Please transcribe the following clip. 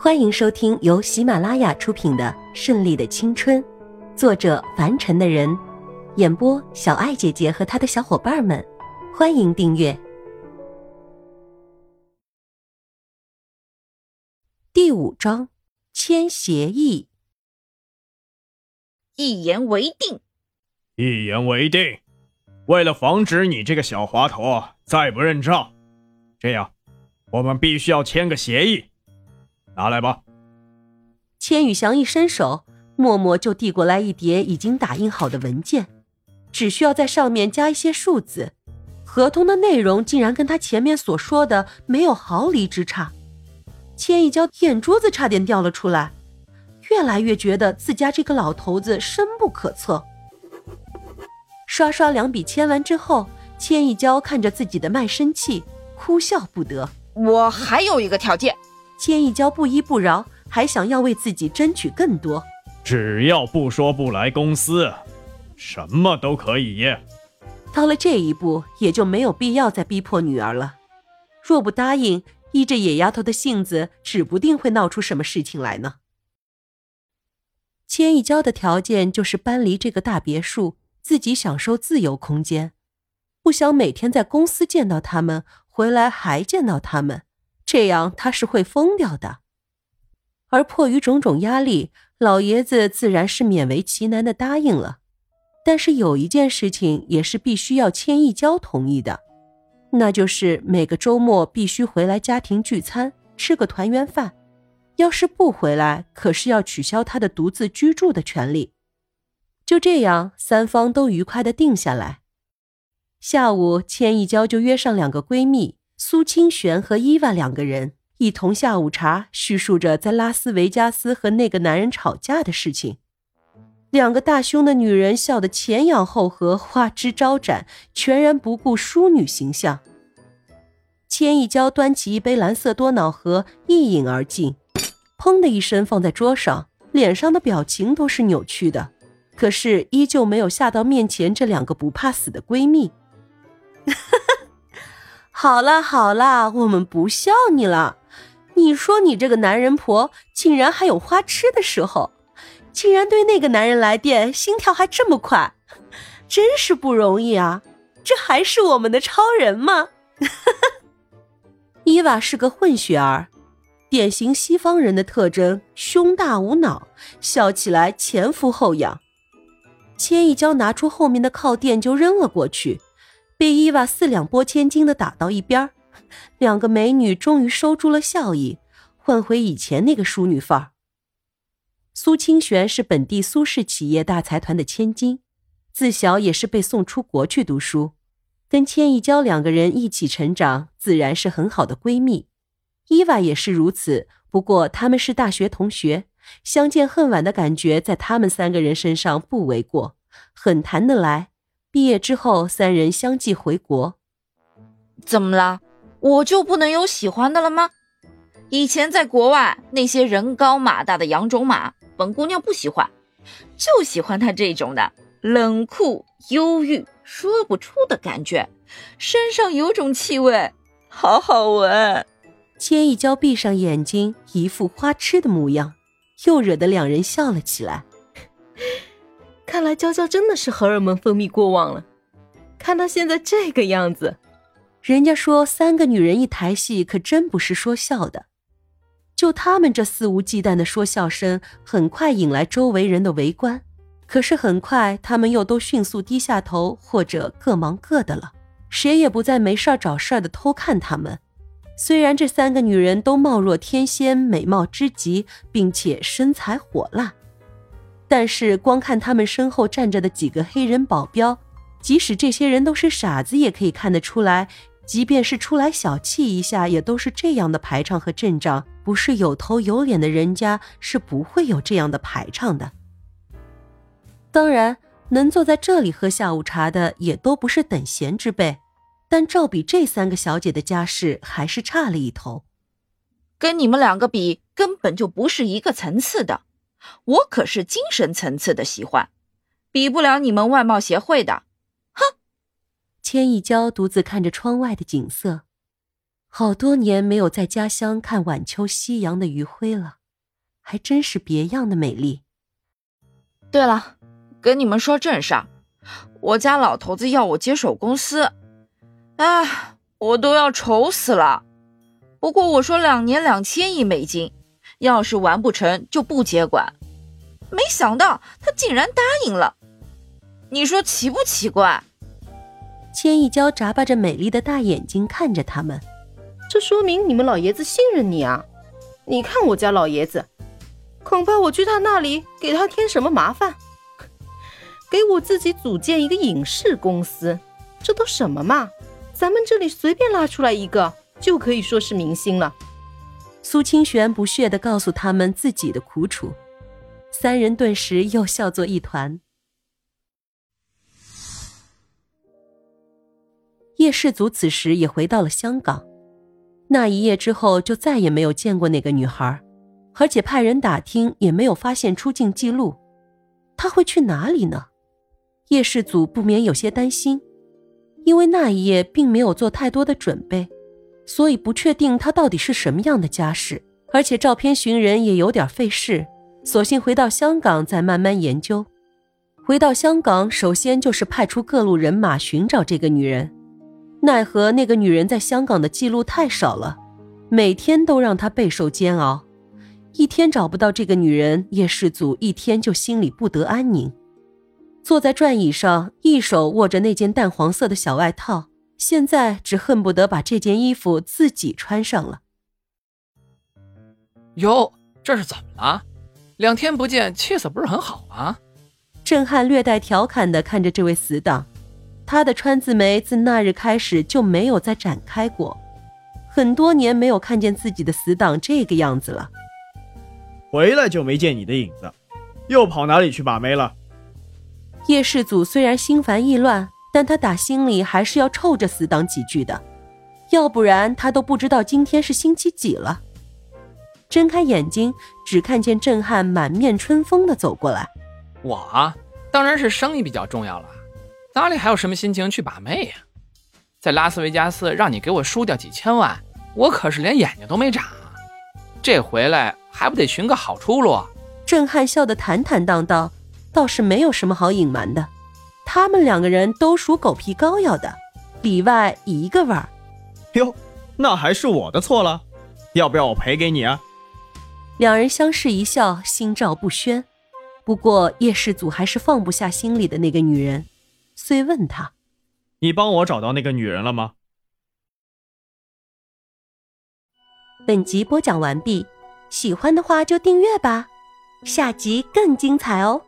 欢迎收听由喜马拉雅出品的《顺利的青春》，作者凡尘的人，演播小爱姐姐和她的小伙伴们。欢迎订阅第五章：签协议。一言为定，一言为定。为了防止你这个小滑头再不认账，这样，我们必须要签个协议。拿来吧。千羽翔一伸手，默默就递过来一叠已经打印好的文件，只需要在上面加一些数字。合同的内容竟然跟他前面所说的没有毫厘之差。千一娇眼珠子差点掉了出来，越来越觉得自家这个老头子深不可测。刷刷两笔签完之后，千一娇看着自己的卖身契，哭笑不得。我还有一个条件。千一娇不依不饶，还想要为自己争取更多。只要不说不来公司，什么都可以。到了这一步，也就没有必要再逼迫女儿了。若不答应，依着野丫头的性子，指不定会闹出什么事情来呢。千一娇的条件就是搬离这个大别墅，自己享受自由空间，不想每天在公司见到他们，回来还见到他们。这样他是会疯掉的，而迫于种种压力，老爷子自然是勉为其难的答应了。但是有一件事情也是必须要千一娇同意的，那就是每个周末必须回来家庭聚餐，吃个团圆饭。要是不回来，可是要取消他的独自居住的权利。就这样，三方都愉快的定下来。下午，千一娇就约上两个闺蜜。苏清玄和伊娃两个人一同下午茶，叙述着在拉斯维加斯和那个男人吵架的事情。两个大胸的女人笑得前仰后合，花枝招展，全然不顾淑女形象。千一娇端起一杯蓝色多瑙河，一饮而尽，砰的一声放在桌上，脸上的表情都是扭曲的，可是依旧没有吓到面前这两个不怕死的闺蜜。好啦好啦，我们不笑你了。你说你这个男人婆，竟然还有花痴的时候，竟然对那个男人来电，心跳还这么快，真是不容易啊！这还是我们的超人吗？伊娃是个混血儿，典型西方人的特征，胸大无脑，笑起来前俯后仰。千一娇拿出后面的靠垫就扔了过去。被伊娃四两拨千斤的打到一边两个美女终于收住了笑意，换回以前那个淑女范儿。苏清玄是本地苏氏企业大财团的千金，自小也是被送出国去读书，跟千一娇两个人一起成长，自然是很好的闺蜜。伊娃也是如此，不过他们是大学同学，相见恨晚的感觉在他们三个人身上不为过，很谈得来。毕业之后，三人相继回国。怎么了？我就不能有喜欢的了吗？以前在国外，那些人高马大的洋种马，本姑娘不喜欢，就喜欢他这种的，冷酷、忧郁、说不出的感觉，身上有种气味，好好闻。千一娇闭上眼睛，一副花痴的模样，又惹得两人笑了起来。看来娇娇真的是荷尔蒙分泌过旺了，看她现在这个样子，人家说三个女人一台戏，可真不是说笑的。就他们这肆无忌惮的说笑声，很快引来周围人的围观。可是很快，他们又都迅速低下头，或者各忙各的了，谁也不再没事找事儿的偷看他们。虽然这三个女人都貌若天仙，美貌之极，并且身材火辣。但是光看他们身后站着的几个黑人保镖，即使这些人都是傻子，也可以看得出来，即便是出来小憩一下，也都是这样的排场和阵仗。不是有头有脸的人家，是不会有这样的排场的。当然，能坐在这里喝下午茶的，也都不是等闲之辈。但照比这三个小姐的家世，还是差了一头。跟你们两个比，根本就不是一个层次的。我可是精神层次的喜欢，比不了你们外貌协会的。哼！千一娇独自看着窗外的景色，好多年没有在家乡看晚秋夕阳的余晖了，还真是别样的美丽。对了，跟你们说正事儿，我家老头子要我接手公司，哎，我都要愁死了。不过我说两年两千亿美金，要是完不成就不接管。没想到他竟然答应了，你说奇不奇怪？千一娇眨巴着美丽的大眼睛看着他们，这说明你们老爷子信任你啊！你看我家老爷子，恐怕我去他那里给他添什么麻烦？给我自己组建一个影视公司，这都什么嘛？咱们这里随便拉出来一个。就可以说是明星了。苏清玄不屑地告诉他们自己的苦楚，三人顿时又笑作一团。叶世祖此时也回到了香港，那一夜之后就再也没有见过那个女孩，而且派人打听也没有发现出境记录。他会去哪里呢？叶世祖不免有些担心，因为那一夜并没有做太多的准备。所以不确定他到底是什么样的家世，而且照片寻人也有点费事，索性回到香港再慢慢研究。回到香港，首先就是派出各路人马寻找这个女人，奈何那个女人在香港的记录太少了，每天都让他备受煎熬。一天找不到这个女人，叶世祖一天就心里不得安宁。坐在转椅上，一手握着那件淡黄色的小外套。现在只恨不得把这件衣服自己穿上了。哟，这是怎么了？两天不见，气色不是很好啊？郑汉略带调侃的看着这位死党，他的川字眉自那日开始就没有再展开过，很多年没有看见自己的死党这个样子了。回来就没见你的影子，又跑哪里去把妹了？叶世祖虽然心烦意乱。但他打心里还是要臭着死党几句的，要不然他都不知道今天是星期几了。睁开眼睛，只看见郑汉满面春风的走过来。我当然是生意比较重要了，哪里还有什么心情去把妹呀？在拉斯维加斯让你给我输掉几千万，我可是连眼睛都没眨。这回来还不得寻个好出路？郑汉笑得坦坦荡荡，倒是没有什么好隐瞒的。他们两个人都属狗皮膏药的，里外一个味儿。哟，那还是我的错了，要不要我赔给你啊？两人相视一笑，心照不宣。不过叶世祖还是放不下心里的那个女人，遂问他：“你帮我找到那个女人了吗？”本集播讲完毕，喜欢的话就订阅吧，下集更精彩哦。